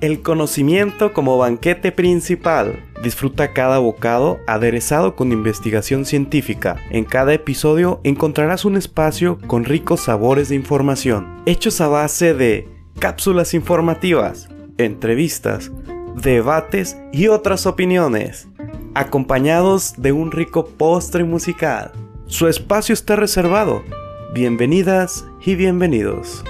El conocimiento como banquete principal. Disfruta cada bocado aderezado con investigación científica. En cada episodio encontrarás un espacio con ricos sabores de información, hechos a base de cápsulas informativas, entrevistas, debates y otras opiniones, acompañados de un rico postre musical. Su espacio está reservado. Bienvenidas y bienvenidos.